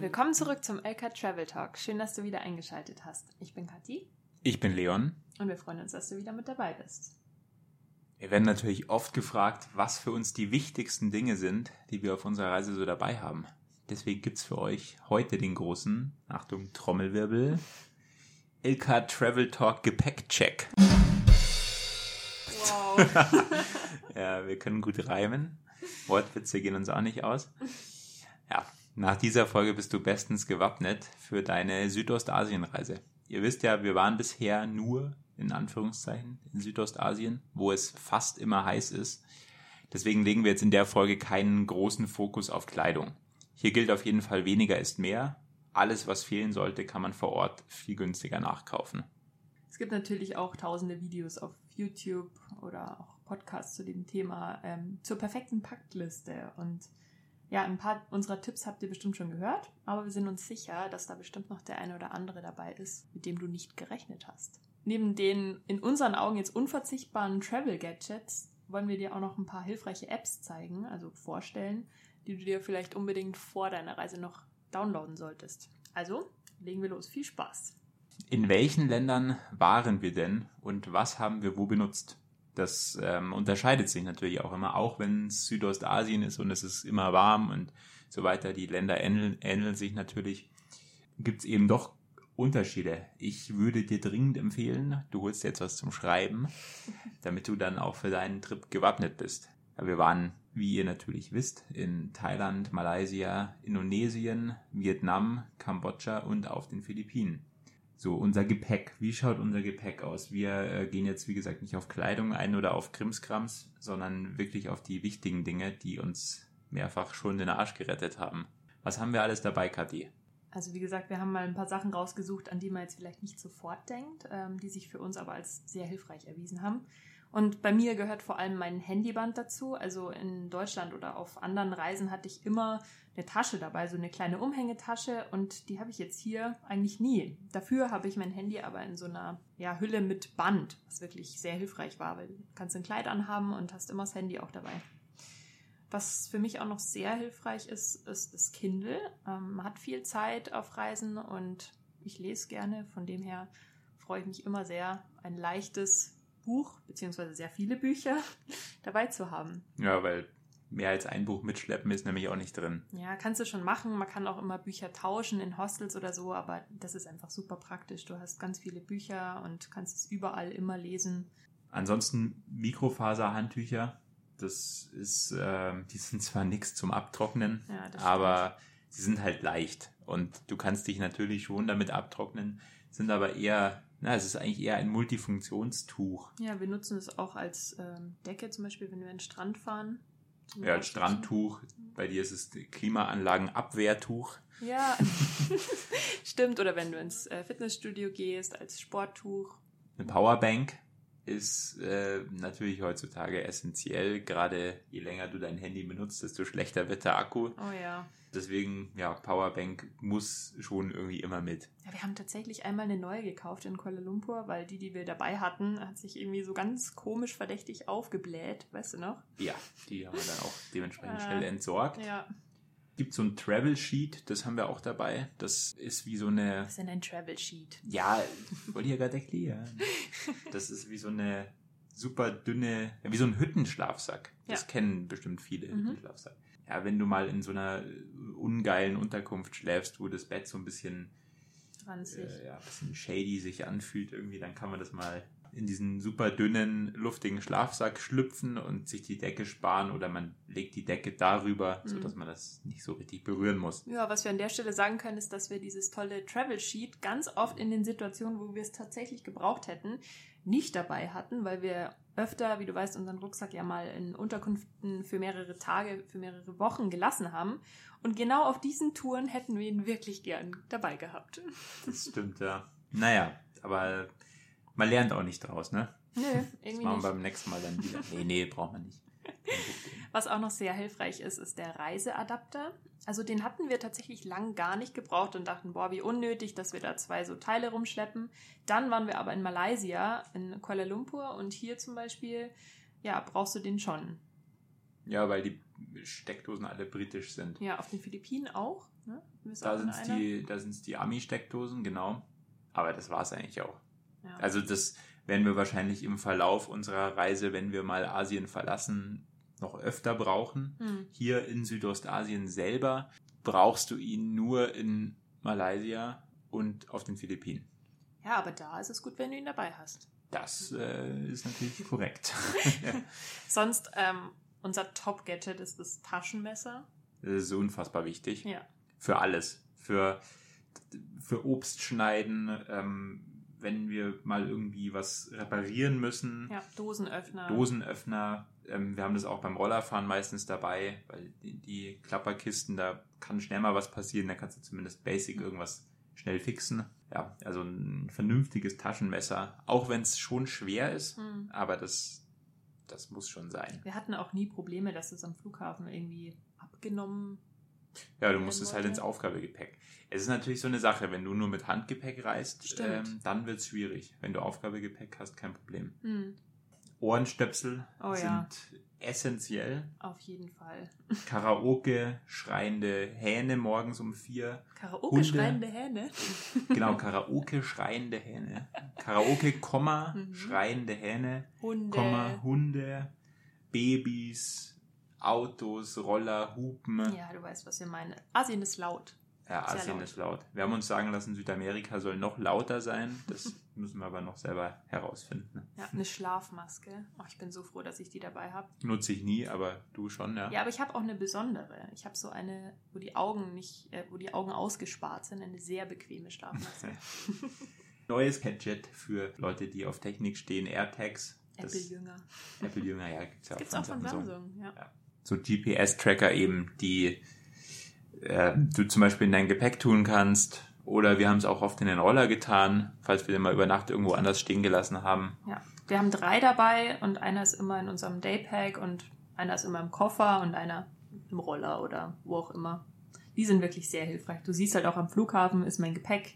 Willkommen zurück zum LK Travel Talk. Schön, dass du wieder eingeschaltet hast. Ich bin Kathi. Ich bin Leon. Und wir freuen uns, dass du wieder mit dabei bist. Wir werden natürlich oft gefragt, was für uns die wichtigsten Dinge sind, die wir auf unserer Reise so dabei haben. Deswegen gibt es für euch heute den großen, Achtung, Trommelwirbel, LK Travel Talk Gepäckcheck. Wow. ja, wir können gut reimen. Wortwitze gehen uns auch nicht aus. Nach dieser Folge bist du bestens gewappnet für deine Südostasienreise. Ihr wisst ja, wir waren bisher nur in Anführungszeichen in Südostasien, wo es fast immer heiß ist. Deswegen legen wir jetzt in der Folge keinen großen Fokus auf Kleidung. Hier gilt auf jeden Fall weniger ist mehr. Alles, was fehlen sollte, kann man vor Ort viel günstiger nachkaufen. Es gibt natürlich auch tausende Videos auf YouTube oder auch Podcasts zu dem Thema ähm, zur perfekten Packliste. Und ja, ein paar unserer Tipps habt ihr bestimmt schon gehört, aber wir sind uns sicher, dass da bestimmt noch der eine oder andere dabei ist, mit dem du nicht gerechnet hast. Neben den in unseren Augen jetzt unverzichtbaren Travel-Gadgets wollen wir dir auch noch ein paar hilfreiche Apps zeigen, also vorstellen, die du dir vielleicht unbedingt vor deiner Reise noch downloaden solltest. Also, legen wir los. Viel Spaß! In welchen Ländern waren wir denn und was haben wir wo benutzt? Das ähm, unterscheidet sich natürlich auch immer, auch wenn es Südostasien ist und es ist immer warm und so weiter. Die Länder ähneln, ähneln sich natürlich. Gibt es eben doch Unterschiede. Ich würde dir dringend empfehlen, du holst jetzt was zum Schreiben, damit du dann auch für deinen Trip gewappnet bist. Wir waren, wie ihr natürlich wisst, in Thailand, Malaysia, Indonesien, Vietnam, Kambodscha und auf den Philippinen. So, unser Gepäck. Wie schaut unser Gepäck aus? Wir äh, gehen jetzt, wie gesagt, nicht auf Kleidung ein oder auf Krimskrams, sondern wirklich auf die wichtigen Dinge, die uns mehrfach schon den Arsch gerettet haben. Was haben wir alles dabei, Kathi? Also wie gesagt, wir haben mal ein paar Sachen rausgesucht, an die man jetzt vielleicht nicht sofort denkt, ähm, die sich für uns aber als sehr hilfreich erwiesen haben. Und bei mir gehört vor allem mein Handyband dazu. Also in Deutschland oder auf anderen Reisen hatte ich immer eine Tasche dabei, so eine kleine Umhängetasche und die habe ich jetzt hier eigentlich nie. Dafür habe ich mein Handy aber in so einer ja, Hülle mit Band, was wirklich sehr hilfreich war, weil du kannst ein Kleid anhaben und hast immer das Handy auch dabei. Was für mich auch noch sehr hilfreich ist, ist das Kindle. Ähm, man hat viel Zeit auf Reisen und ich lese gerne. Von dem her freue ich mich immer sehr, ein leichtes Buch, beziehungsweise sehr viele Bücher dabei zu haben. Ja, weil mehr als ein Buch mitschleppen ist nämlich auch nicht drin. Ja, kannst du schon machen. Man kann auch immer Bücher tauschen in Hostels oder so, aber das ist einfach super praktisch. Du hast ganz viele Bücher und kannst es überall immer lesen. Ansonsten Mikrofaserhandtücher. Das ist, äh, die sind zwar nichts zum Abtrocknen, ja, aber sie sind halt leicht und du kannst dich natürlich schon damit abtrocknen, sind aber eher na, es ist eigentlich eher ein Multifunktionstuch. Ja, wir nutzen es auch als ähm, Decke, zum Beispiel, wenn wir an den Strand fahren. Ja, als Strandtuch. Bei dir ist es Klimaanlagenabwehrtuch. Ja, stimmt. Oder wenn du ins äh, Fitnessstudio gehst, als Sporttuch. Eine Powerbank ist äh, natürlich heutzutage essentiell. Gerade je länger du dein Handy benutzt, desto schlechter wird der Akku. Oh ja. Deswegen, ja, Powerbank muss schon irgendwie immer mit. Ja, wir haben tatsächlich einmal eine neue gekauft in Kuala Lumpur, weil die, die wir dabei hatten, hat sich irgendwie so ganz komisch verdächtig aufgebläht, weißt du noch? Ja, die haben wir dann auch dementsprechend äh, schnell entsorgt. Ja. Gibt so ein Travel Sheet, das haben wir auch dabei. Das ist wie so eine. Was ist denn ein Travel Sheet? Ja, wollte ich ja gerade erklären. Das ist wie so eine super dünne, wie so ein Hüttenschlafsack. Das ja. kennen bestimmt viele mhm. Hüttenschlafsack ja, wenn du mal in so einer ungeilen Unterkunft schläfst, wo das Bett so ein bisschen, äh, ja, ein bisschen shady sich anfühlt irgendwie, dann kann man das mal in diesen super dünnen, luftigen Schlafsack schlüpfen und sich die Decke sparen oder man legt die Decke darüber, mhm. sodass man das nicht so richtig berühren muss. Ja, was wir an der Stelle sagen können, ist, dass wir dieses tolle Travel Sheet ganz oft in den Situationen, wo wir es tatsächlich gebraucht hätten, nicht dabei hatten, weil wir öfter, wie du weißt, unseren Rucksack ja mal in Unterkünften für mehrere Tage, für mehrere Wochen gelassen haben. Und genau auf diesen Touren hätten wir ihn wirklich gern dabei gehabt. Das stimmt, ja. Naja, aber man lernt auch nicht draus, ne? Nö, irgendwie das machen wir beim nächsten Mal dann wieder. Nee, nee, braucht man nicht. Was auch noch sehr hilfreich ist, ist der Reiseadapter. Also den hatten wir tatsächlich lang gar nicht gebraucht und dachten, boah, wie unnötig, dass wir da zwei so Teile rumschleppen. Dann waren wir aber in Malaysia, in Kuala Lumpur und hier zum Beispiel, ja, brauchst du den schon. Ja, weil die Steckdosen alle britisch sind. Ja, auf den Philippinen auch. Ne? Da sind es die, die Ami-Steckdosen, genau. Aber das war es eigentlich auch. Ja. Also das werden wir wahrscheinlich im Verlauf unserer Reise, wenn wir mal Asien verlassen, noch öfter brauchen. Hm. Hier in Südostasien selber brauchst du ihn nur in Malaysia und auf den Philippinen. ja, aber da ist es gut, wenn du ihn dabei hast. Das äh, ist natürlich korrekt. Sonst, ähm, unser Top-Gadget ist das Taschenmesser. Das ist unfassbar wichtig. Ja. Für alles. Für, für Obst schneiden, ähm, wenn wir mal irgendwie was reparieren müssen. Ja, Dosenöffner. Dosenöffner. Ähm, wir haben das auch beim Rollerfahren meistens dabei, weil die, die Klapperkisten, da kann schnell mal was passieren, da kannst du zumindest basic irgendwas schnell fixen. Ja, also ein vernünftiges Taschenmesser, auch wenn es schon schwer ist, Hm. aber das, das muss schon sein. Wir hatten auch nie Probleme, dass es am Flughafen irgendwie abgenommen. Ja, du musst es halt ins Aufgabegepäck. Es ist natürlich so eine Sache, wenn du nur mit Handgepäck reist, ähm, dann wird es schwierig. Wenn du Aufgabegepäck hast, kein Problem. Hm. Ohrstöpsel Oh sind ja. essentiell. Auf jeden Fall. Karaoke, schreiende Hähne morgens um vier. Karaoke Hunde. schreiende Hähne. Genau, Karaoke, schreiende Hähne. Karaoke, Komma, Mhm. schreiende Hähne, Hunde. Komma, Hunde, Babys, Autos, Roller, Hupen. Ja, du weißt, was wir meinen. Asien ist laut. Ja, Sehr Asien laut. ist laut. Wir haben uns sagen lassen, Südamerika soll noch lauter sein. Das müssen wir aber noch selber herausfinden. Ja, eine Schlafmaske. Oh, ich bin so froh, dass ich die dabei habe. Nutze ich nie, aber du schon, ja. Ja, aber ich habe auch eine besondere. Ich habe so eine, wo die Augen nicht, äh, wo die Augen ausgespart sind, eine sehr bequeme Schlafmaske. Neues Gadget für Leute, die auf Technik stehen, AirTags. Apple-Jünger. Apple-Jünger, ja, gibt's ja Gibt's auch von Samsung. Samsung, ja. So GPS-Tracker eben, die äh, du zum Beispiel in dein Gepäck tun kannst. Oder wir haben es auch oft in den Roller getan, falls wir den mal über Nacht irgendwo anders stehen gelassen haben. ja. Wir haben drei dabei und einer ist immer in unserem Daypack und einer ist immer im Koffer und einer im Roller oder wo auch immer. Die sind wirklich sehr hilfreich. Du siehst halt auch am Flughafen, ist mein Gepäck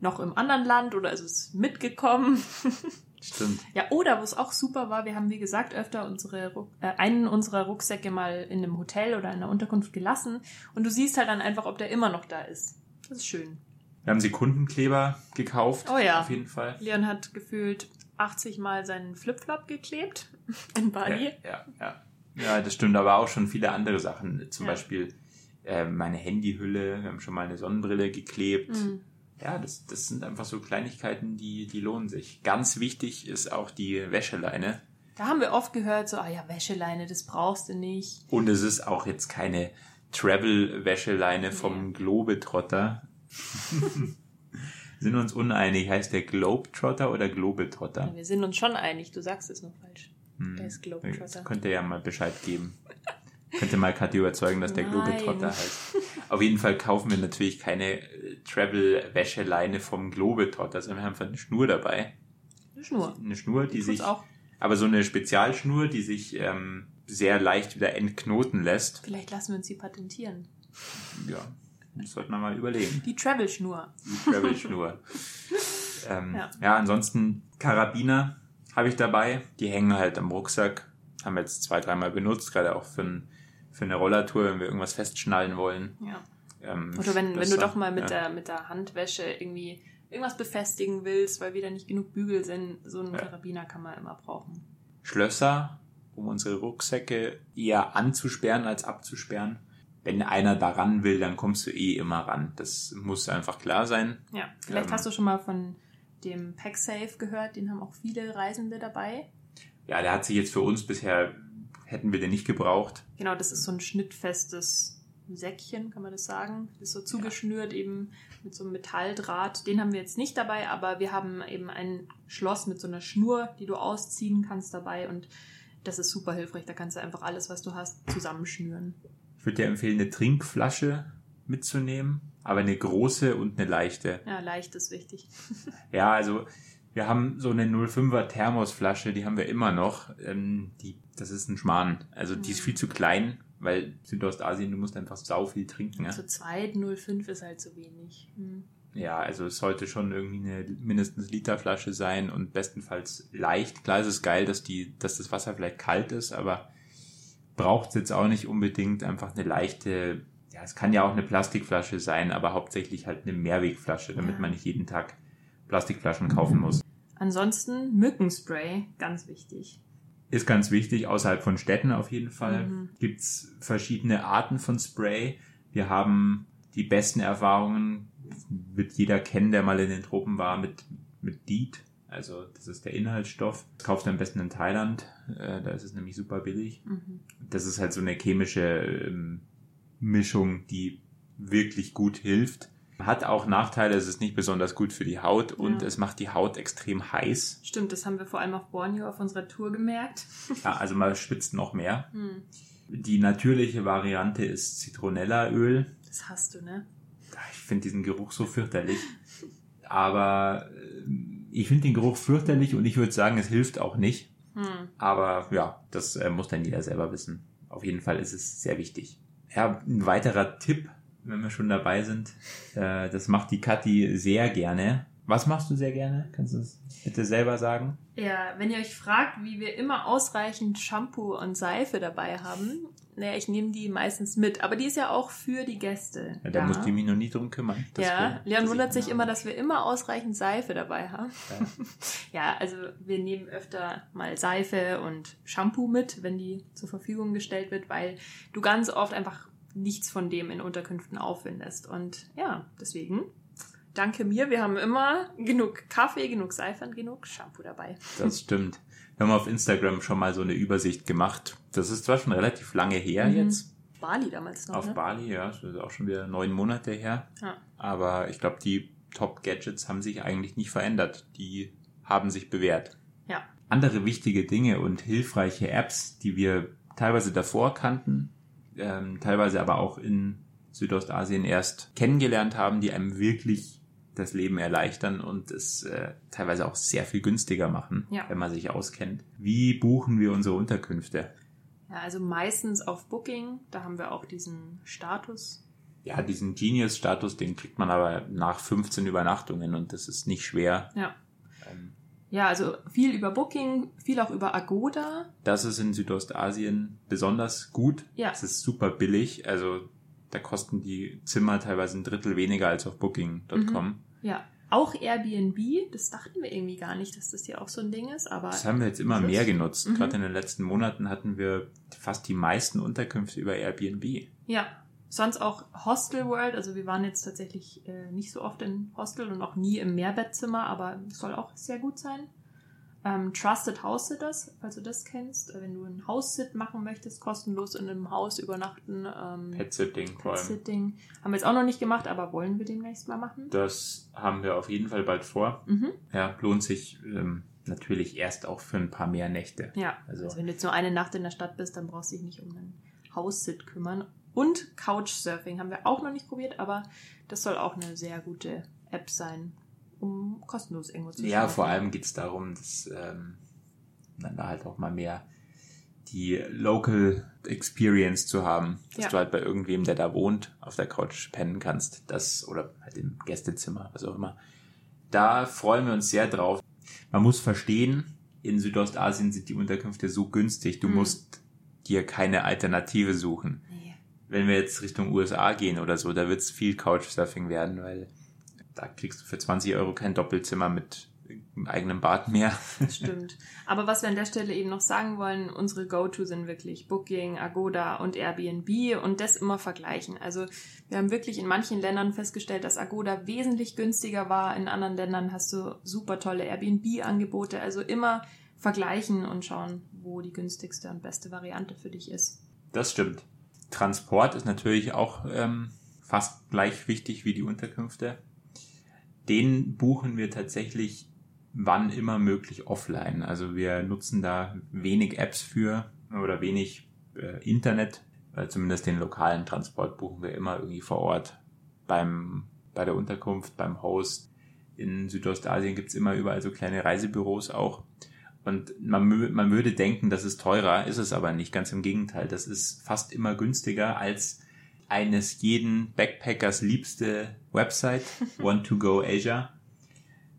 noch im anderen Land oder ist es mitgekommen? Stimmt. Ja, oder was auch super war, wir haben wie gesagt öfter unsere äh, einen unserer Rucksäcke mal in einem Hotel oder in einer Unterkunft gelassen und du siehst halt dann einfach, ob der immer noch da ist. Das ist schön. Wir haben Sekundenkleber gekauft. Oh ja. Auf jeden Fall. Leon hat gefühlt 80 Mal seinen Flipflop geklebt in Bali. Ja, ja, ja. Ja, das stimmt, aber auch schon viele andere Sachen. Zum Ja. Beispiel äh, meine Handyhülle, wir haben schon mal eine Sonnenbrille geklebt. Mhm. Ja, das, das sind einfach so Kleinigkeiten, die, die lohnen sich. Ganz wichtig ist auch die Wäscheleine. Da haben wir oft gehört, so, ah ja, Wäscheleine, das brauchst du nicht. Und es ist auch jetzt keine Travel-Wäscheleine vom Globetrotter. Sind uns uneinig, heißt der Globetrotter oder Globetrotter? Wir sind uns schon einig, du sagst es nur falsch. Hm. Der ist Globetrotter. Könnt ihr ja mal Bescheid geben. Könnt ihr mal Kathi überzeugen, dass der Nein. Globetrotter heißt. Auf jeden Fall kaufen wir natürlich keine äh, Travel-Wäscheleine vom Globetrotter, sondern wir haben einfach eine Schnur dabei. Eine Schnur. Eine Schnur, die Tut's sich, auch. aber so eine Spezialschnur, die sich ähm, sehr leicht wieder entknoten lässt. Vielleicht lassen wir uns die patentieren. Ja, das sollte man mal überlegen. Die Travel-Schnur. Die Travel-Schnur. ähm, ja. Ja. ansonsten Karabiner habe ich dabei. Die hängen halt am Rucksack. Haben wir jetzt zwei, dreimal benutzt, gerade auch für, ein, für eine Rollertour, wenn wir irgendwas festschnallen wollen. Ja. Ähm, Oder wenn, wenn du doch mal mit, ja. der, mit der Handwäsche irgendwie irgendwas befestigen willst, weil wieder nicht genug Bügel sind, so einen Ja. Karabiner kann man immer brauchen. Schlösser, um unsere Rucksäcke eher anzusperren als abzusperren. Wenn einer daran will, dann kommst du eh immer ran. Das muss einfach klar sein. Ja, vielleicht Ähm. hast du schon mal von dem PackSafe gehört, den haben auch viele Reisende dabei. Ja, der hat sich jetzt für uns bisher, hätten wir den nicht gebraucht. Genau, das ist so ein schnittfestes Säckchen, kann man das sagen. Das ist so zugeschnürt eben mit so einem Metalldraht. Den haben wir jetzt nicht dabei, aber wir haben eben ein Schloss mit so einer Schnur, die du ausziehen kannst dabei und das ist super hilfreich. Da kannst du einfach alles, was du hast, zusammenschnüren. Ich würde dir empfehlen, eine Trinkflasche mitzunehmen, aber eine große und eine leichte. Ja, leicht ist wichtig. Ja, also wir haben so eine 05er Thermosflasche, die haben wir immer noch. Ähm, die, das ist ein Schmarrn. Also die ist Mhm. viel zu klein, weil Südostasien, du musst einfach sau viel trinken. Ja? Zu zweit 0,5 ist halt zu wenig. Hm. ja, also es sollte schon irgendwie eine mindestens Literflasche sein und bestenfalls leicht. Klar ist es geil, dass, die, dass das Wasser vielleicht kalt ist, aber braucht es jetzt auch nicht unbedingt einfach eine leichte, ja, es kann ja auch eine Plastikflasche sein, aber hauptsächlich halt eine Mehrwegflasche, damit man nicht jeden Tag Plastikflaschen kaufen muss. Ansonsten Mückenspray, ganz wichtig. Ist ganz wichtig, außerhalb von Städten auf jeden Fall. Mhm. Gibt's verschiedene Arten von Spray. Wir haben die besten Erfahrungen, wird jeder kennen, der mal in den Tropen war, mit, mit DEET. Also das ist der Inhaltsstoff. Das kauft am besten in Thailand. Äh, da ist es nämlich super billig. Mhm. Das ist halt so eine chemische ähm, Mischung, die wirklich gut hilft. Hat auch Nachteile, es ist nicht besonders gut für die Haut und Ja. es macht die Haut extrem heiß. Stimmt, das haben wir vor allem auf Borneo auf unserer Tour gemerkt. Ja, also man schwitzt noch mehr. Hm. Die natürliche Variante ist Zitronellaöl. Das hast du, ne? Ich finde diesen Geruch so fürchterlich. Aber äh, ich finde den Geruch fürchterlich und ich würde sagen, es hilft auch nicht. Hm. Aber ja, das äh, muss dann jeder selber wissen. Auf jeden Fall ist es sehr wichtig. Ja, ein weiterer Tipp, wenn wir schon dabei sind, äh, das macht die Kathi sehr gerne. Was machst du sehr gerne? Kannst du es bitte selber sagen? Ja, wenn ihr euch fragt, wie wir immer ausreichend Shampoo und Seife dabei haben, naja, ich nehme die meistens mit, aber die ist ja auch für die Gäste. Ja, da da. musst du mich noch nie drum kümmern. Ja, wär- Leon wundert ich- sich immer, dass wir immer ausreichend Seife dabei haben. Ja. Ja, also wir nehmen öfter mal Seife und Shampoo mit, wenn die zur Verfügung gestellt wird, weil du ganz oft einfach nichts von dem in Unterkünften auffindest. Und ja, deswegen danke mir. Wir haben immer genug Kaffee, genug Seife und genug Shampoo dabei. Das stimmt. Wir haben auf Instagram schon mal so eine Übersicht gemacht. Das ist zwar schon relativ lange her Mhm. jetzt, Bali damals noch. auf ne? Bali, ja, das ist auch schon wieder neun Monate her. Ja. Aber ich glaube, die Top-Gadgets haben sich eigentlich nicht verändert. Die haben sich bewährt. Ja. Andere wichtige Dinge und hilfreiche Apps, die wir teilweise davor kannten, ähm, teilweise aber auch in Südostasien erst kennengelernt haben, die einem wirklich das Leben erleichtern und es äh, teilweise auch sehr viel günstiger machen, Ja. wenn man sich auskennt. Wie buchen wir unsere Unterkünfte? Ja, also meistens auf Booking. Da haben wir auch diesen Status. Ja, diesen Genius-Status, den kriegt man aber nach 15 Übernachtungen und das ist nicht schwer. Ja. Ja, also viel über Booking, viel auch über Agoda. Das ist in Südostasien besonders gut. Ja. Es ist super billig. Also da kosten die Zimmer teilweise ein Drittel weniger als auf Booking.com. Ja. Auch Airbnb, das dachten wir irgendwie gar nicht, dass das hier auch so ein Ding ist, aber Das haben wir jetzt immer mehr genutzt. Mhm. Gerade in den letzten Monaten hatten wir fast die meisten Unterkünfte über Airbnb. ja. Sonst auch Hostel World, also wir waren jetzt tatsächlich äh, nicht so oft in Hostel und auch nie im Mehrbettzimmer, aber es soll auch sehr gut sein. Ähm, Trusted House Sitters, falls du das kennst, äh, wenn du ein House-Sit machen möchtest, kostenlos in einem Haus übernachten. Ähm, Pet-Sitting vor allem. Pet-Sitting. Haben wir jetzt auch noch nicht gemacht, aber wollen wir demnächst mal machen. Das haben wir auf jeden Fall bald vor. Mhm. Ja, lohnt sich ähm, natürlich erst auch für ein paar mehr Nächte. Ja, Also- also, wenn du jetzt nur eine Nacht in der Stadt bist, dann brauchst du dich nicht um einen House-Sit kümmern. Und Couchsurfing haben wir auch noch nicht probiert, aber das soll auch eine sehr gute App sein, um kostenlos irgendwo zu Ja, vor allem geht es darum, dass ähm, dann da halt auch mal mehr die Local Experience zu haben, dass Ja. du halt bei irgendwem, der da wohnt, auf der Couch pennen kannst, das oder halt im Gästezimmer, was auch immer. Da freuen wir uns sehr drauf. Man muss verstehen, in Südostasien sind die Unterkünfte so günstig, du Mhm. musst dir keine Alternative suchen. Nee. Wenn wir jetzt Richtung USA gehen oder so, da wird es viel Couchsurfing werden, weil da kriegst du für 20 Euro kein Doppelzimmer mit einem eigenen Bad mehr. Das stimmt. Aber was wir an der Stelle eben noch sagen wollen, unsere Go-To sind wirklich Booking, Agoda und Airbnb und das immer vergleichen. Also wir haben wirklich in manchen Ländern festgestellt, dass Agoda wesentlich günstiger war. In anderen Ländern hast du super tolle Airbnb-Angebote. Also immer vergleichen und schauen, wo die günstigste und beste Variante für dich ist. Das stimmt. Transport ist natürlich auch ähm, fast gleich wichtig wie die Unterkünfte. Den buchen wir tatsächlich wann immer möglich offline. Also wir nutzen da wenig Apps für oder wenig äh, Internet. Äh, zumindest den lokalen Transport buchen wir immer irgendwie vor Ort beim, bei der Unterkunft, beim Host. In Südostasien gibt's immer überall so kleine Reisebüros auch. Und man, man würde denken, das ist teurer, ist es aber nicht. Ganz im Gegenteil. Das ist fast immer günstiger als eines jeden Backpackers liebste Website, Want2Go Asia.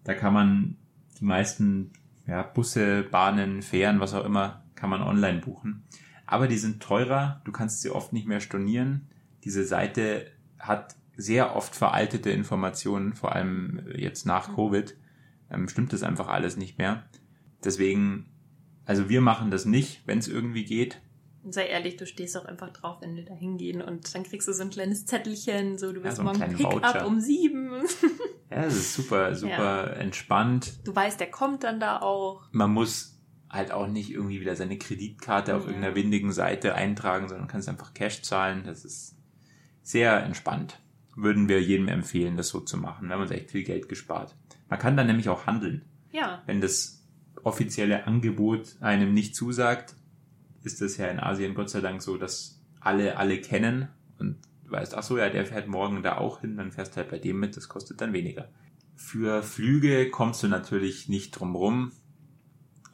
Da kann man die meisten ja, Busse, Bahnen, Fähren, was auch immer, kann man online buchen. aber die sind teurer, du kannst sie oft nicht mehr stornieren. Diese Seite hat sehr oft veraltete Informationen, vor allem jetzt nach Covid, ähm, stimmt das einfach alles nicht mehr. Deswegen, also wir machen das nicht, wenn es irgendwie geht. Sei ehrlich, du stehst auch einfach drauf, wenn wir da hingehen und dann kriegst du so ein kleines Zettelchen, so du bist so einen morgen Pick-up um sieben. Ja, das ist super, super entspannt. Du weißt, der kommt dann da auch. Man muss halt auch nicht irgendwie wieder seine Kreditkarte auf Ja. irgendeiner windigen Seite eintragen, sondern kannst einfach Cash zahlen. Das ist sehr entspannt. Würden wir jedem empfehlen, das so zu machen. Wir haben uns echt viel Geld gespart. Man kann dann nämlich auch handeln. Ja, Wenn das offizielle Angebot einem nicht zusagt, ist das ja in Asien Gott sei Dank so, dass alle alle kennen und du weißt, ach so, ja, der fährt morgen da auch hin, dann fährst du halt bei dem mit, das kostet dann weniger. Für Flüge kommst du natürlich nicht drum rum,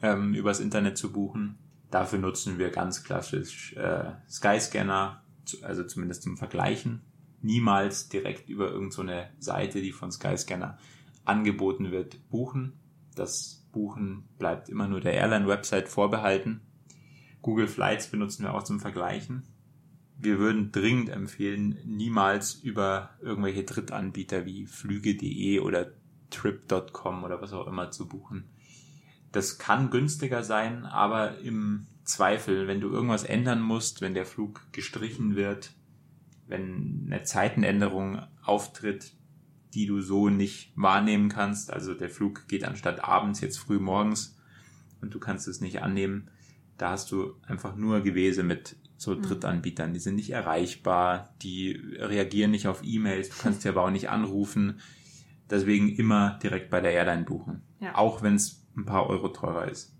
ähm, übers Internet zu buchen. Dafür nutzen wir ganz klassisch äh, Skyscanner, also zumindest zum Vergleichen. Niemals direkt über irgendeine so Seite, die von Skyscanner angeboten wird, buchen. Das Buchen bleibt immer nur der Airline-Website vorbehalten. Google Flights benutzen wir auch zum Vergleichen. Wir würden dringend empfehlen, niemals über irgendwelche Drittanbieter wie flüge.de oder trip.com oder was auch immer zu buchen. Das kann günstiger sein, aber im Zweifel, wenn du irgendwas ändern musst, wenn der Flug gestrichen wird, wenn eine Zeitenänderung auftritt, die du so nicht wahrnehmen kannst, also der Flug geht anstatt abends jetzt früh morgens und du kannst es nicht annehmen, da hast du einfach nur Gewese mit so Mhm. Drittanbietern, die sind nicht erreichbar, die reagieren nicht auf E-Mails, du kannst sie aber auch nicht anrufen. Deswegen immer direkt bei der Airline buchen, Ja. auch wenn es ein paar Euro teurer ist.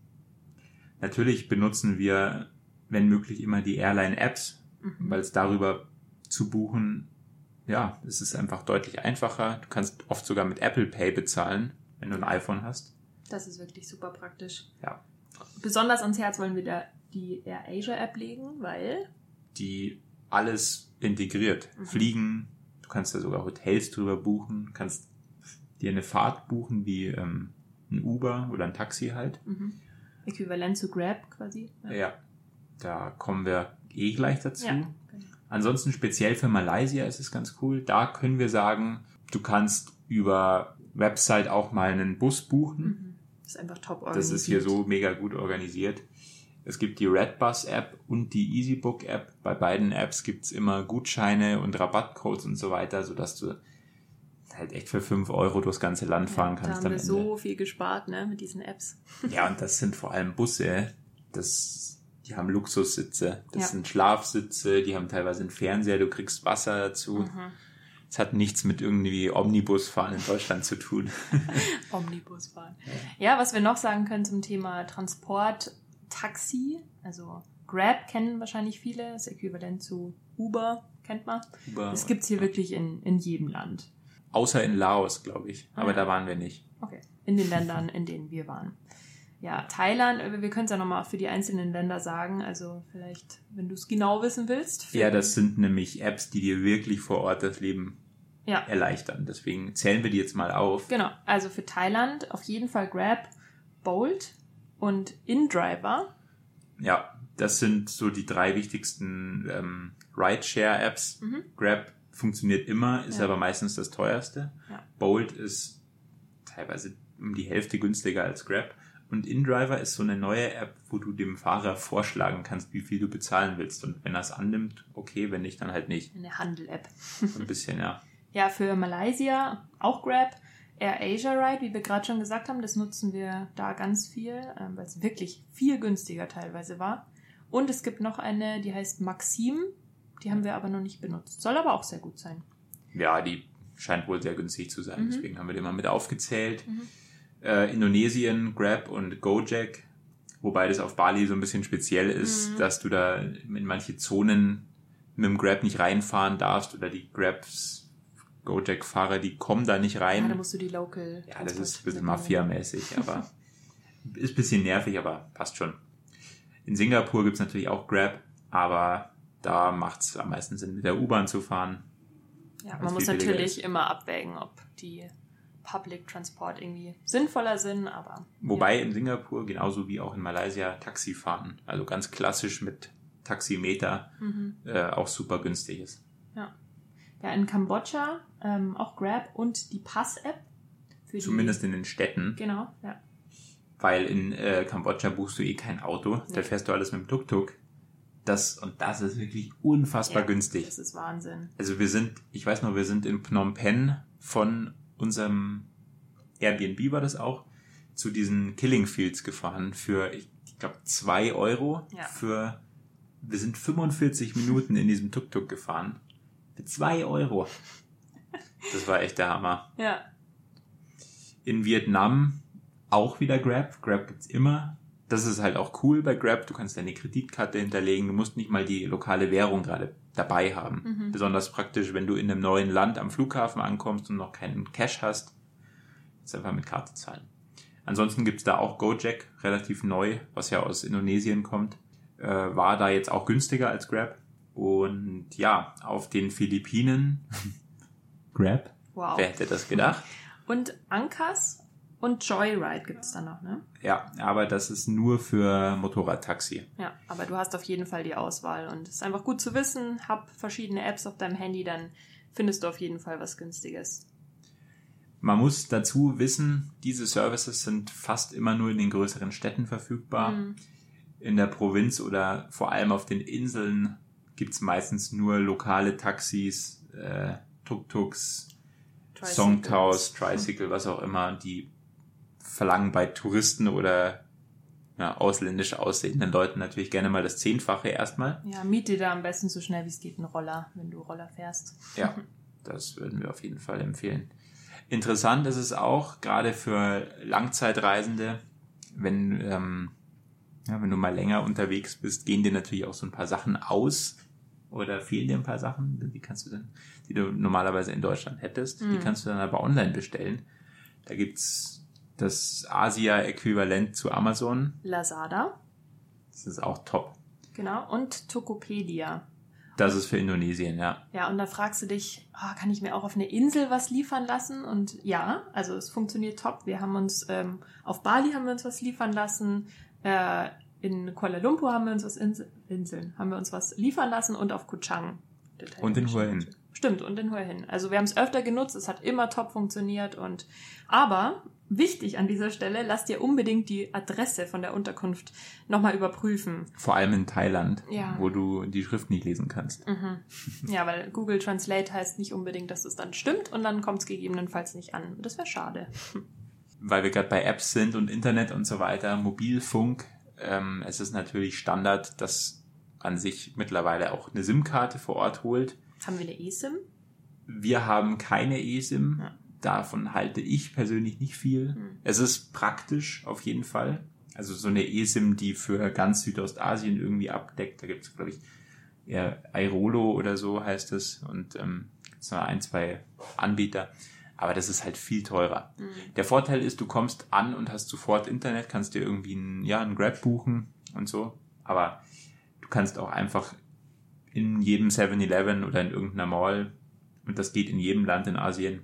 Natürlich benutzen wir, wenn möglich, immer die Airline-Apps, Mhm. weil es darüber zu buchen, ja, es ist einfach deutlich einfacher. Du kannst oft sogar mit Apple Pay bezahlen, wenn du ein iPhone hast. das ist wirklich super praktisch. Ja. Besonders ans Herz wollen wir da die Air Asia App legen, weil die alles integriert. Mhm. Fliegen, du kannst da sogar Hotels drüber buchen, kannst dir eine Fahrt buchen wie ähm, ein Uber oder ein Taxi halt. mhm. äquivalent zu Grab quasi. Ja. da kommen wir eh gleich dazu. Ja. Ansonsten speziell für Malaysia ist es ganz cool. Da können wir sagen, du kannst über Website auch mal einen Bus buchen. Mhm. Das ist einfach top Das organisiert. ist hier so mega gut organisiert. Es gibt die Redbus-App und die EasyBook-App. Bei beiden Apps gibt's immer Gutscheine und Rabattcodes und so weiter, sodass du halt echt für 5 Euro durchs ganze Land fahren Da kannst haben am wir so viel gespart, ne, mit diesen Apps. Ja, und das sind vor allem Busse. Das, die haben Luxussitze. Das Ja. sind Schlafsitze, die haben teilweise einen Fernseher, du kriegst Wasser dazu. Mhm. Es hat nichts mit irgendwie Omnibusfahren in Deutschland zu tun. Omnibus fahren. Ja, was wir noch sagen können zum Thema Transport, Taxi, also Grab kennen wahrscheinlich viele, das Äquivalent zu Uber, kennt man. Uber- Das gibt's hier wirklich in, in jedem Land. Außer in Laos, glaube ich. Aber Ah. da waren wir nicht. Okay. In den Ländern, in denen wir waren. Ja, Thailand, wir können es ja nochmal für die einzelnen Länder sagen, also vielleicht, wenn du es genau wissen willst. Ja, das sind nämlich Apps, die dir wirklich vor Ort das Leben Ja, erleichtern. Deswegen zählen wir die jetzt mal auf. genau. Also für Thailand auf jeden Fall Grab, Bolt und InDriver. Ja, das sind so die drei wichtigsten ähm, Rideshare-Apps. Mhm. Grab funktioniert immer, ist Ja. aber meistens das teuerste. Ja. Bolt ist teilweise um die Hälfte günstiger als Grab. Und InDriver ist so eine neue App, wo du dem Fahrer vorschlagen kannst, wie viel du bezahlen willst. Und wenn er es annimmt, okay, wenn nicht, dann halt nicht. Eine Handel-App. Ein bisschen, ja. Ja, für Malaysia auch Grab. Air Asia Ride, wie wir gerade schon gesagt haben, das nutzen wir da ganz viel, ähm, weil es wirklich viel günstiger teilweise war. Und es gibt noch eine, die heißt Maxim. Die haben wir aber noch nicht benutzt. Soll aber auch sehr gut sein. Ja, die scheint wohl sehr günstig zu sein. Mhm. Deswegen haben wir die mal mit aufgezählt. Mhm. Äh, Indonesien, Grab und Gojek. Wobei das auf Bali so ein bisschen speziell ist, Mhm. dass du da in manche Zonen mit dem Grab nicht reinfahren darfst oder die Grabs, Gojek-Fahrer, die kommen da nicht Ja, rein. da musst du die Local. Ja, das ist ein bisschen Mafia-mäßig, aber ist ein bisschen nervig, aber passt schon. In Singapur gibt's natürlich auch Grab, aber da macht's am meisten Sinn, mit der U-Bahn zu fahren. Ja, man muss natürlich ist. immer abwägen, ob die Public Transport irgendwie sinnvoller sind, aber. Wobei in Singapur, genauso wie auch in Malaysia, Taxi fahren. Also ganz klassisch mit Taximeter Mhm. äh, auch super günstig ist. Ja, in Kambodscha ähm, auch Grab und die Pass-App. für die- Zumindest in den Städten, Genau, ja. weil in äh, Kambodscha buchst du eh kein Auto, da Nee. fährst du alles mit dem Tuk-Tuk. Das und das ist wirklich unfassbar ja, günstig. Das ist Wahnsinn. Also wir sind, ich weiß noch, wir sind in Phnom Penh von unserem Airbnb war das auch, zu diesen Killing Fields gefahren für, ich, glaube, zwei Euro Ja. für, wir sind 45 Minuten in diesem Tuk-Tuk gefahren. Für zwei Euro. Das war echt der Hammer. Ja, In Vietnam auch wieder Grab. Grab gibt's immer. Das ist halt auch cool bei Grab. Du kannst deine Kreditkarte hinterlegen. Du musst nicht mal die lokale Währung gerade dabei haben. Mhm. Besonders praktisch, wenn du in einem neuen Land am Flughafen ankommst und noch keinen Cash hast. Jetzt einfach mit Karte zahlen. Ansonsten gibt's da auch Gojek, relativ neu, was ja aus Indonesien kommt. Äh, war da jetzt auch günstiger als Grab. Und ja, auf den Philippinen Grab. wow. Wer hätte das gedacht? Und Ankas und Joyride gibt es dann noch, ne? Ja, aber das ist nur für Motorradtaxi. Ja, aber du hast auf jeden Fall die Auswahl und es ist einfach gut zu wissen. Hab verschiedene Apps auf deinem Handy, dann findest du auf jeden Fall was Günstiges. Man muss dazu wissen, diese Services sind fast immer nur in den größeren Städten verfügbar. Mhm. In der Provinz oder vor allem auf den Inseln gibt's meistens nur lokale Taxis, äh, Tuk-Tuks. Songtaus, Tricycle, was auch immer, die verlangen bei Touristen oder ja, ausländisch aussehenden Leuten natürlich gerne mal das Zehnfache erstmal. Ja, miet dir da am besten so schnell wie es geht einen Roller, wenn du Roller fährst. Ja, das würden wir auf jeden Fall empfehlen. Interessant ist es auch, gerade für Langzeitreisende, wenn, ähm, ja, wenn du mal länger unterwegs bist, gehen dir natürlich auch so ein paar Sachen aus oder fehlen dir ein paar Sachen, die kannst du dann, die du normalerweise in Deutschland hättest, die Mhm. kannst du dann aber online bestellen. Da gibt's das Asia-Äquivalent zu Amazon. Lazada, Das ist auch top. genau, und Tokopedia. Das ist für Indonesien, ja. Ja, und da fragst du dich, ah, kann ich mir auch auf eine Insel was liefern lassen? Und ja, also es funktioniert top. Wir haben uns ähm, auf Bali haben wir uns was liefern lassen, äh, in Kuala Lumpur haben wir uns was Insel, Inseln haben wir uns was liefern lassen und auf Koh Chang. der Und in Hua Hin. Stimmt, und in Hua Hin. Also wir haben es öfter genutzt, es hat immer top funktioniert und aber wichtig an dieser Stelle, lass dir unbedingt die Adresse von der Unterkunft nochmal überprüfen. Vor allem in Thailand, Ja. wo du die Schrift nicht lesen kannst. Mhm. Ja, weil Google Translate heißt nicht unbedingt, dass es dann stimmt und dann kommt es gegebenenfalls nicht an. Das wäre schade. weil wir gerade bei Apps sind und Internet und so weiter, Mobilfunk, ähm, es ist natürlich Standard, dass an sich mittlerweile auch eine SIM-Karte vor Ort holt. Haben wir eine eSIM? Wir haben keine eSIM. Ja. Davon halte ich persönlich nicht viel. Hm. Es ist praktisch auf jeden Fall. Also so eine eSIM, die für ganz Südostasien irgendwie abdeckt. Da gibt es, glaube ich, eher Airolo oder so heißt es. Und ähm, noch ein, zwei Anbieter. Aber das ist halt viel teurer. Mhm. Der Vorteil ist, du kommst an und hast sofort Internet, kannst dir irgendwie einen, ja, einen Grab buchen und so. Aber du kannst auch einfach in jedem 7-Eleven oder in irgendeiner Mall, und das geht in jedem Land in Asien,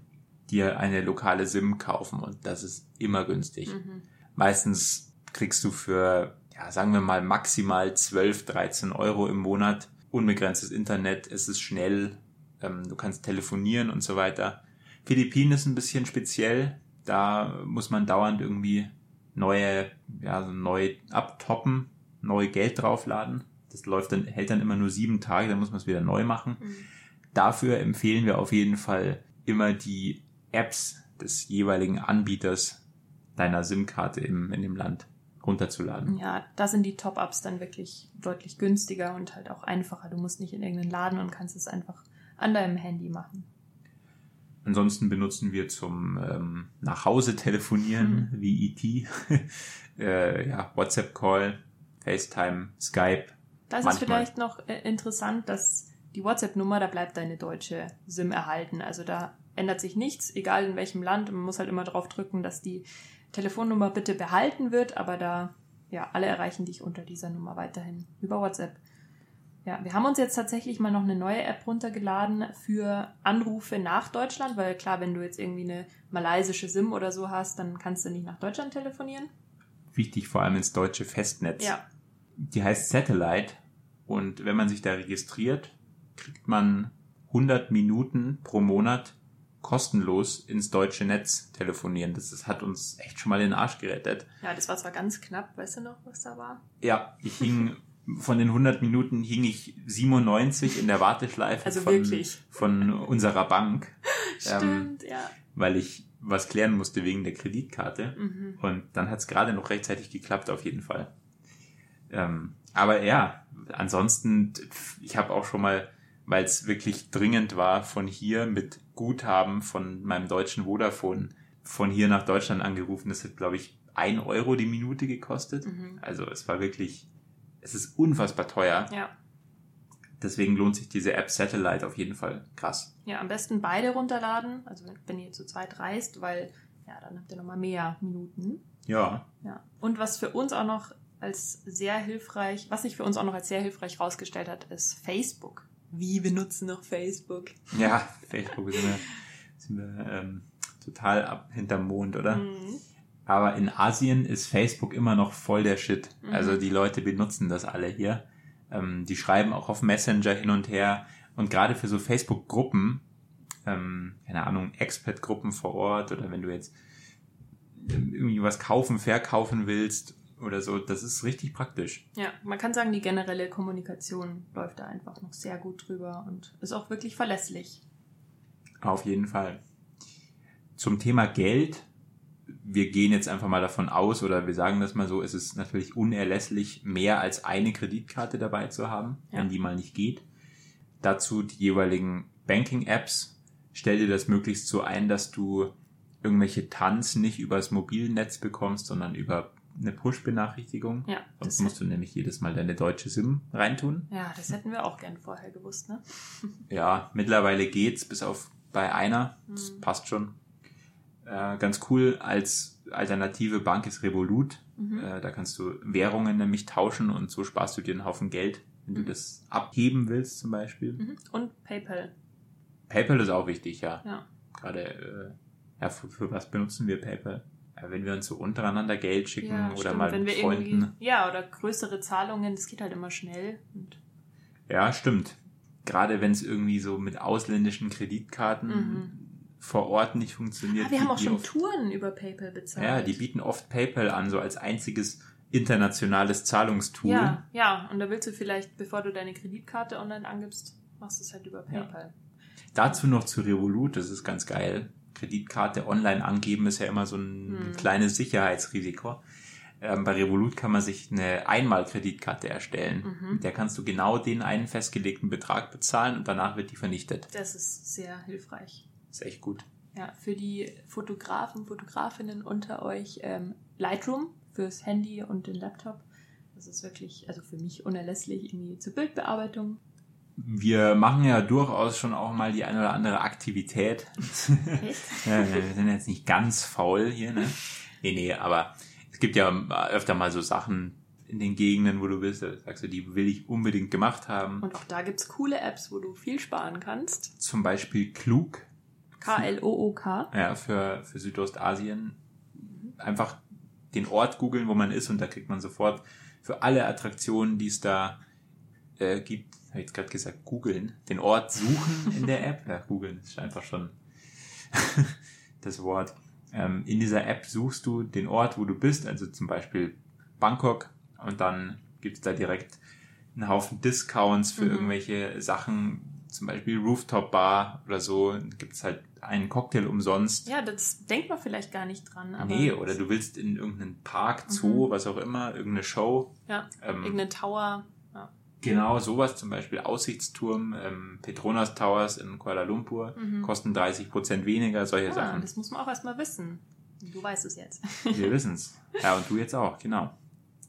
dir eine lokale SIM kaufen und das ist immer günstig. Mhm. Meistens kriegst du für, ja, sagen wir mal maximal 12, 13 Euro im Monat unbegrenztes Internet, es ist schnell, ähm, du kannst telefonieren und so weiter. Philippinen ist ein bisschen speziell, da muss man dauernd irgendwie neue, ja, so neu abtoppen, neu Geld draufladen. Das läuft dann, hält dann immer nur sieben Tage, dann muss man es wieder neu machen. Mhm. Dafür empfehlen wir auf jeden Fall immer die Apps des jeweiligen Anbieters deiner SIM-Karte im, in dem Land runterzuladen. Ja, da sind die Top-Ups dann wirklich deutlich günstiger und halt auch einfacher. Du musst nicht in irgendeinen Laden und kannst es einfach an deinem Handy machen. Ansonsten benutzen wir zum ähm, nach Hause telefonieren wie E ET, äh, ja, WhatsApp-Call, FaceTime, Skype. Da ist es Manchmal. vielleicht noch äh, interessant, dass die WhatsApp-Nummer, da bleibt deine deutsche SIM erhalten. Also da ändert sich nichts, egal in welchem Land. Man muss halt immer drauf drücken, dass die Telefonnummer bitte behalten wird, aber da, ja, alle erreichen dich unter dieser Nummer weiterhin über WhatsApp. Ja, wir haben uns jetzt tatsächlich mal noch eine neue App runtergeladen für Anrufe nach Deutschland, weil klar, wenn du jetzt irgendwie eine malaysische SIM oder so hast, dann kannst du nicht nach Deutschland telefonieren. Wichtig vor allem ins deutsche Festnetz. Ja, Die heißt Satellite Und wenn man sich da registriert, kriegt man 100 Minuten pro Monat kostenlos ins deutsche Netz telefonieren. Das, das hat uns echt schon mal den Arsch gerettet. Ja, das war zwar ganz knapp, weißt du noch, was da war? Ja, ich hing von den 100 Minuten hing ich 97 in der Warteschleife Also von, wirklich? von unserer Bank, Stimmt, ja. weil ich was klären musste wegen der Kreditkarte. Mhm. Und dann hat es gerade noch rechtzeitig geklappt, auf jeden Fall. Ähm, aber ja, ansonsten, ich habe auch schon mal, weil es wirklich dringend war, von hier mit Guthaben von meinem deutschen Vodafone von hier nach Deutschland angerufen. Das hat, glaube ich, ein Euro die Minute gekostet. Mhm. Also es war wirklich, es ist unfassbar teuer. Ja. Deswegen lohnt sich diese App Satellite auf jeden Fall krass. Ja, am besten beide runterladen, also wenn ihr zu zweit reist, weil ja, dann habt ihr nochmal mehr Minuten. Ja, Ja. Und was für uns auch noch als sehr hilfreich, was sich für uns auch noch als sehr hilfreich rausgestellt hat, ist Facebook. Wie benutzen noch Facebook? ja, Facebook sind wir, sind wir ähm, total ab hinterm Mond, oder? Mhm. Aber in Asien ist Facebook immer noch voll der Shit. Mhm. Also die Leute benutzen das alle hier. Ähm, die schreiben auch auf Messenger hin und her. Und gerade für so Facebook-Gruppen, ähm, keine Ahnung, Expat-Gruppen vor Ort oder wenn du jetzt ähm, irgendwie was kaufen, verkaufen willst oder so, das ist richtig praktisch. Ja, man kann sagen, die generelle Kommunikation läuft da einfach noch sehr gut drüber und ist auch wirklich verlässlich. Auf jeden Fall. Zum Thema Geld. Wir gehen jetzt einfach mal davon aus, oder wir sagen das mal so, es ist natürlich unerlässlich, mehr als eine Kreditkarte dabei zu haben, Ja. wenn die mal nicht geht. Dazu die jeweiligen Banking-Apps. Stell dir das möglichst so ein, dass du irgendwelche TANs nicht übers Mobilnetz bekommst, sondern über eine Push-Benachrichtigung. Ja, Sonst musst du nämlich jedes Mal deine deutsche SIM reintun. ja, das hätten wir auch gern vorher gewusst, ne? Ja, mittlerweile geht's, bis auf bei einer. Das Mhm. passt schon. Äh, ganz cool als alternative Bank ist Revolut. Mhm. Äh, da kannst du Währungen nämlich tauschen und so sparst du dir einen Haufen Geld, wenn du Mhm. das abheben willst zum Beispiel. Mhm. Und PayPal. PayPal ist auch wichtig, ja. Ja. Gerade, äh, ja, für, für was benutzen wir PayPal? Ja, wenn wir uns so untereinander Geld schicken Ja, oder stimmt. mal wenn mit wir Freunden. ja, oder größere Zahlungen, das geht halt immer schnell. Und Ja, stimmt. Gerade wenn es irgendwie so mit ausländischen Kreditkarten Mhm. vor Ort nicht funktioniert. ah, wir haben auch schon oft- Touren über PayPal bezahlt. Ja, die bieten oft PayPal an, so als einziges internationales Zahlungstool. Ja, ja, und da willst du vielleicht, bevor du deine Kreditkarte online angibst, machst du es halt über Ja. PayPal. Dazu noch zu Revolut, das ist ganz geil. Kreditkarte online angeben ist ja immer so ein Hm. kleines Sicherheitsrisiko. Ähm, bei Revolut kann man sich eine Einmalkreditkarte erstellen. Mhm. Mit der kannst du genau den einen festgelegten Betrag bezahlen und danach wird die vernichtet. Das ist sehr hilfreich. ist echt gut. Ja, für die Fotografen, Fotografinnen unter euch ähm, Lightroom fürs Handy und den Laptop. Das ist wirklich, also für mich unerlässlich irgendwie zur Bildbearbeitung. Wir machen ja durchaus schon auch mal die eine oder andere Aktivität. Ja, wir sind jetzt nicht ganz faul hier, ne? Nee, nee, aber es gibt ja öfter mal so Sachen in den Gegenden, wo du bist, sagst du, die will ich unbedingt gemacht haben. Und auch da gibt es coole Apps, wo du viel sparen kannst. Zum Beispiel Klug, K-L-O-O-K. ja, für, für Südostasien. Einfach den Ort googeln, wo man ist und da kriegt man sofort für alle Attraktionen, die es da äh, gibt, habe ich jetzt gerade gesagt, googeln, den Ort suchen in der App. Ja, googeln ist einfach schon das Wort. Ähm, in dieser App suchst du den Ort, wo du bist, also zum Beispiel Bangkok und dann gibt es da direkt einen Haufen Discounts für Mhm. irgendwelche Sachen, zum Beispiel Rooftop Bar oder so, gibt es halt einen Cocktail umsonst. Ja, das denkt man vielleicht gar nicht dran. Aber nee, oder du willst in irgendeinen Park, Zoo, Mhm. was auch immer, irgendeine Show. Ja, Ähm, irgendein Tower. Genau, sowas zum Beispiel Aussichtsturm, ähm, Petronas Towers in Kuala Lumpur, Mhm. kosten 30% weniger, solche Ah, Sachen. das muss man auch erstmal wissen. Du weißt es jetzt. Wir wissen's. Ja, und du jetzt auch, genau.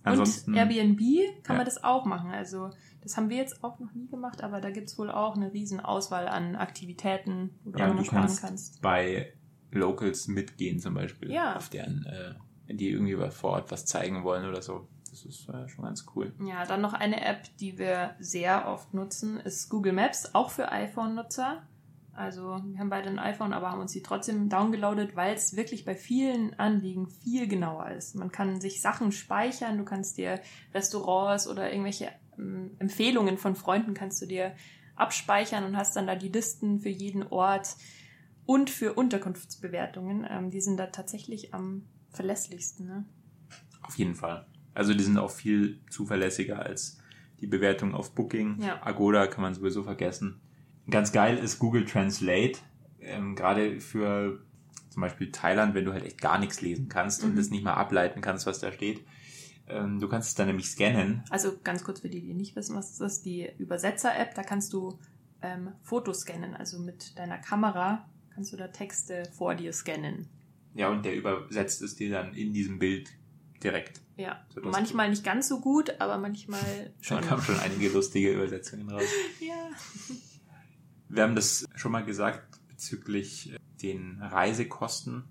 Ansonsten, Und Airbnb kann Ja. man das auch machen. Also das haben wir jetzt auch noch nie gemacht, aber da gibt es wohl auch eine riesen Auswahl an Aktivitäten, wo du Ja, und noch du sparen kannst- kannst. bei Locals mitgehen zum Beispiel, Ja. auf deren, äh, die irgendwie vor Ort was zeigen wollen oder so. Das ist äh, schon ganz cool. Ja, dann noch eine App, die wir sehr oft nutzen, ist Google Maps, auch für iPhone-Nutzer. Also wir haben beide ein iPhone, aber haben uns die trotzdem downgeloadet, weil es wirklich bei vielen Anliegen viel genauer ist. Man kann sich Sachen speichern, du kannst dir Restaurants oder irgendwelche ähm, Empfehlungen von Freunden kannst du dir abspeichern und hast dann da die Listen für jeden Ort und für Unterkunftsbewertungen. Ähm, die sind da tatsächlich am verlässlichsten. Ne? Auf jeden Fall. Also die sind auch viel zuverlässiger als die Bewertung auf Booking. Ja. Agoda kann man sowieso vergessen. Ganz geil ist Google Translate. Ähm, Gerade für zum Beispiel Thailand, wenn du halt echt gar nichts lesen kannst und Mhm. das nicht mal ableiten kannst, was da steht. Ähm, du kannst es dann nämlich scannen. Also ganz kurz für die, die nicht wissen, was das ist, die Übersetzer-App, da kannst du ähm, Fotos scannen. Also mit deiner Kamera kannst du da Texte vor dir scannen. Ja, und der übersetzt es dir dann in diesem Bild direkt. Ja, So, manchmal nicht ganz so gut, aber manchmal schon. Da kamen schon einige lustige Übersetzungen raus. Ja. Wir haben das schon mal gesagt bezüglich äh, den Reisekosten.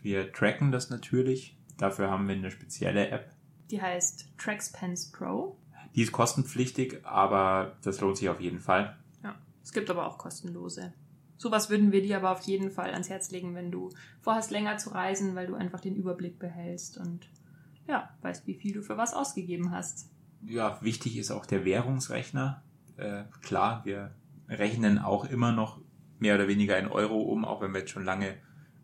Wir tracken das natürlich. Dafür haben wir eine spezielle App. Die heißt Traxpence Pro. Die ist kostenpflichtig, aber das lohnt sich auf jeden Fall. Ja. Es gibt aber auch kostenlose. Sowas würden wir dir aber auf jeden Fall ans Herz legen, wenn du vorhast, länger zu reisen, weil du einfach den Überblick behältst und ja, weißt, wie viel du für was ausgegeben hast. Ja, wichtig ist auch der Währungsrechner. Äh, klar, wir rechnen auch immer noch mehr oder weniger in Euro um, auch wenn wir jetzt schon lange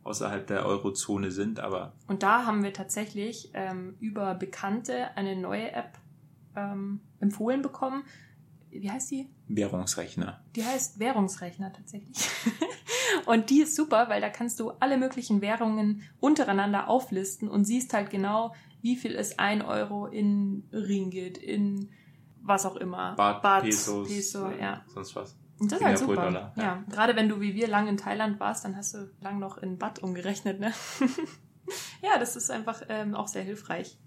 außerhalb der Eurozone sind, aber Und da haben wir tatsächlich ähm, über Bekannte eine neue App ähm, empfohlen bekommen. Wie heißt die? Währungsrechner. Die heißt Währungsrechner tatsächlich. und die ist super, weil da kannst du alle möglichen Währungen untereinander auflisten und siehst halt genau, wie viel ist ein Euro in Ringgit, in was auch immer. Baht, Baht, Pesos, Peso, äh, ja. sonst was. Und das ist halt super. Dollar, ja. ja. gerade wenn du wie wir lang in Thailand warst, dann hast du lang noch in Baht umgerechnet, ne? ja, das ist einfach ähm, auch sehr hilfreich.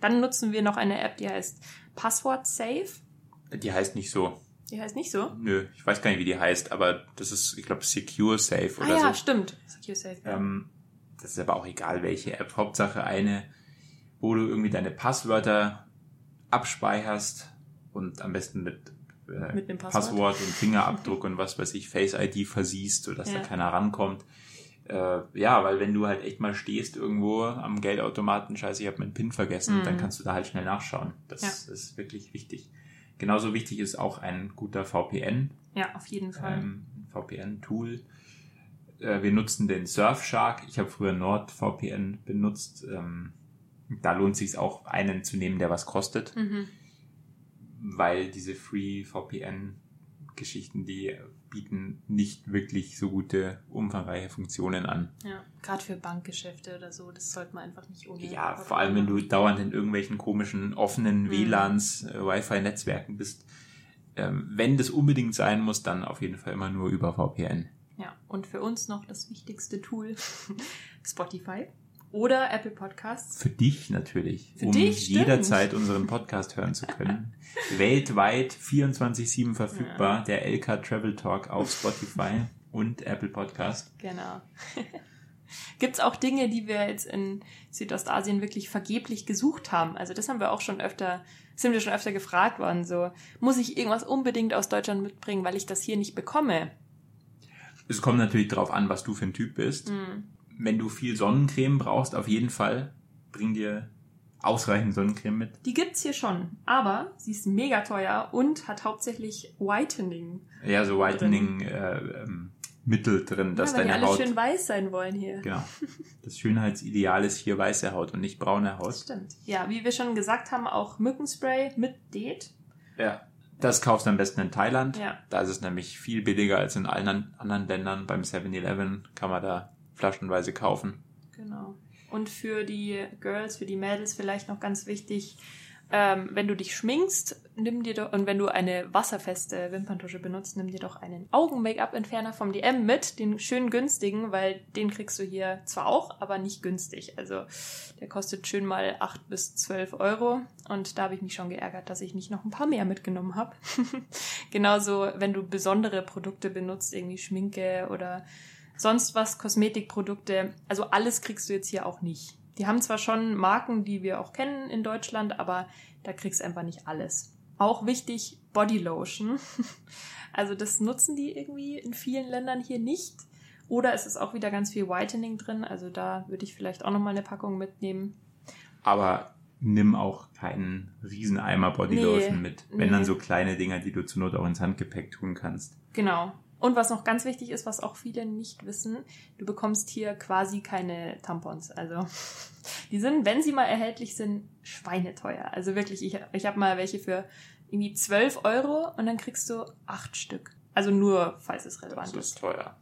Dann nutzen wir noch eine App, die heißt Password Safe. Die heißt nicht so. Die heißt nicht so. Nö, ich weiß gar nicht, wie die heißt, aber das ist, ich glaube, Secure Safe Ah oder ja, so. stimmt. Secure Safe. ja. Ähm, das ist aber auch egal, welche App. Hauptsache eine, wo du irgendwie deine Passwörter abspeicherst und am besten mit, äh, Mit Passwort. Passwort und Fingerabdruck und was weiß ich, Face ID versiehst, sodass Ja. da keiner rankommt. Äh, ja, weil wenn du halt echt mal stehst irgendwo am Geldautomaten, scheiße, ich habe meinen PIN vergessen, Mhm. dann kannst du da halt schnell nachschauen. Das Ja. ist wirklich wichtig. Genauso wichtig ist auch ein guter VPN, Ja, auf jeden Fall. ähm, VPN-Tool. Äh, wir nutzen den Surfshark. Ich habe früher NordVPN benutzt. Ähm, da lohnt sich auch, einen zu nehmen, der was kostet, Mhm. weil diese Free VPN-Geschichten, die bieten nicht wirklich so gute, umfangreiche Funktionen an. Ja, gerade für Bankgeschäfte oder so, das sollte man einfach nicht ohne. Ja, vor allem wenn du dauernd in irgendwelchen komischen offenen Mhm. WLANs, äh, Wi-Fi-Netzwerken bist. Ähm, wenn das unbedingt sein muss, dann auf jeden Fall immer nur über VPN. Ja, und für uns noch das wichtigste Tool: Spotify oder Apple Podcasts. Für dich natürlich, Für um dich, jederzeit unseren Podcast hören zu können. Weltweit 24-7 verfügbar, der LK Travel Talk auf Spotify und Apple Podcast. Genau. Gibt es auch Dinge, die wir jetzt in Südostasien wirklich vergeblich gesucht haben? Also das haben wir auch schon öfter, sind wir schon öfter gefragt worden. So, muss ich irgendwas unbedingt aus Deutschland mitbringen, weil ich das hier nicht bekomme? Es kommt natürlich darauf an, was du für ein Typ bist. Hm. Wenn du viel Sonnencreme brauchst, auf jeden Fall, bring dir ausreichend Sonnencreme mit. Die gibt's hier schon, aber sie ist mega teuer und hat hauptsächlich Whitening. Ja, so Whitening äh, ähm, Mittel drin, dass ja, weil die deine alle Haut. schön weiß sein wollen hier. Genau. Das Schönheitsideal ist hier weiße Haut und nicht braune Das Haut. stimmt. Ja, wie wir schon gesagt haben, auch Mückenspray mit Det. Ja. Das kaufst du am besten in Thailand. Ja. Da ist es nämlich viel billiger als in allen an- anderen Ländern. Beim 7-Eleven kann man da flaschenweise kaufen. Genau. Und für die Girls, für die Mädels vielleicht noch ganz wichtig, ähm, wenn du dich schminkst, nimm dir doch, und wenn du eine wasserfeste Wimperntusche benutzt, nimm dir doch einen Augen-Make-up-Entferner vom DM mit, den schön günstigen, weil den kriegst du hier zwar auch, aber nicht günstig. Also der kostet schön mal 8 bis 12 Euro und da habe ich mich schon geärgert, dass ich nicht noch ein paar mehr mitgenommen habe. Genauso, wenn du besondere Produkte benutzt, irgendwie Schminke oder sonst was, Kosmetikprodukte, also alles kriegst du jetzt hier auch nicht. Die haben zwar schon Marken, die wir auch kennen in Deutschland, aber da kriegst du einfach nicht alles. Auch wichtig, Bodylotion. Also das nutzen die irgendwie in vielen Ländern hier nicht. Oder es ist auch wieder ganz viel Whitening drin. Also da würde ich vielleicht auch nochmal eine Packung mitnehmen. Aber nimm auch keinen Rieseneimer Bodylotion Nee, mit. Wenn nee. dann so kleine Dinger, die du zur Not auch ins Handgepäck tun kannst. Genau. Und was noch ganz wichtig ist, was auch viele nicht wissen, du bekommst hier quasi keine Tampons. Also die sind, wenn sie mal erhältlich sind, schweineteuer. Also wirklich, ich, ich habe mal welche für irgendwie 12 Euro und dann kriegst du acht Stück. Also nur, falls es relevant ist. teuer.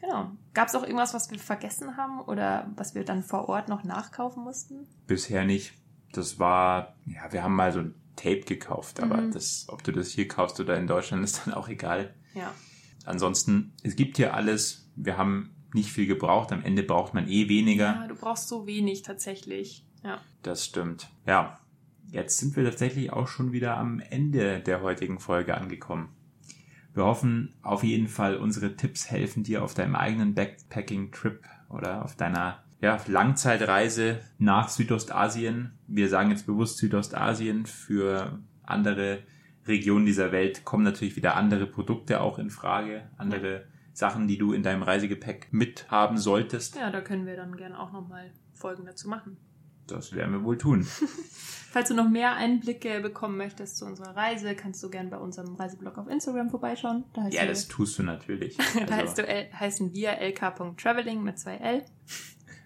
Genau. Gab es auch irgendwas, was wir vergessen haben oder was wir dann vor Ort noch nachkaufen mussten? Bisher nicht. Das war, ja, wir haben mal so ein Tape gekauft, aber Mhm. das, ob du das hier kaufst oder in Deutschland, ist dann auch egal. Ja. Ansonsten, es gibt hier alles. Wir haben nicht viel gebraucht. Am Ende braucht man eh weniger. Ja, du brauchst so wenig tatsächlich. Ja. Das stimmt. Ja, jetzt sind wir tatsächlich auch schon wieder am Ende der heutigen Folge angekommen. Wir hoffen auf jeden Fall, unsere Tipps helfen dir auf deinem eigenen Backpacking-Trip oder auf deiner ja, Langzeitreise nach Südostasien. Wir sagen jetzt bewusst Südostasien. Für andere Regionen dieser Welt kommen natürlich wieder andere Produkte auch in Frage, andere Sachen, die du in deinem Reisegepäck mithaben solltest. Ja, da können wir dann gerne auch nochmal Folgen dazu machen. Das werden wir wohl tun. Falls du noch mehr Einblicke bekommen möchtest zu unserer Reise, kannst du gerne bei unserem Reiseblog auf Instagram vorbeischauen. Da, heißt Ja, das tust du natürlich. da Also, heißt du, heißen wir lk.traveling mit zwei L.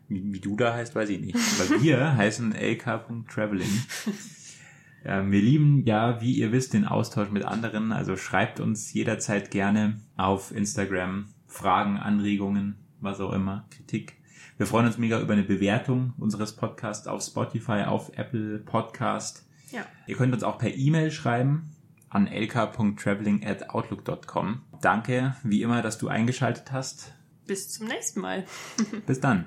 wie, wie du da heißt, weiß ich nicht. Aber wir heißen lk.traveling. Ja, wir lieben ja, wie ihr wisst, den Austausch mit anderen. Also schreibt uns jederzeit gerne auf Instagram Fragen, Anregungen, was auch immer, Kritik. Wir freuen uns mega über eine Bewertung unseres Podcasts auf Spotify, auf Apple Podcast. Ja. Ihr könnt uns auch per E-Mail schreiben an lk.traveling@outlook.com. Danke, wie immer, dass du eingeschaltet hast. Bis zum nächsten Mal. Bis dann.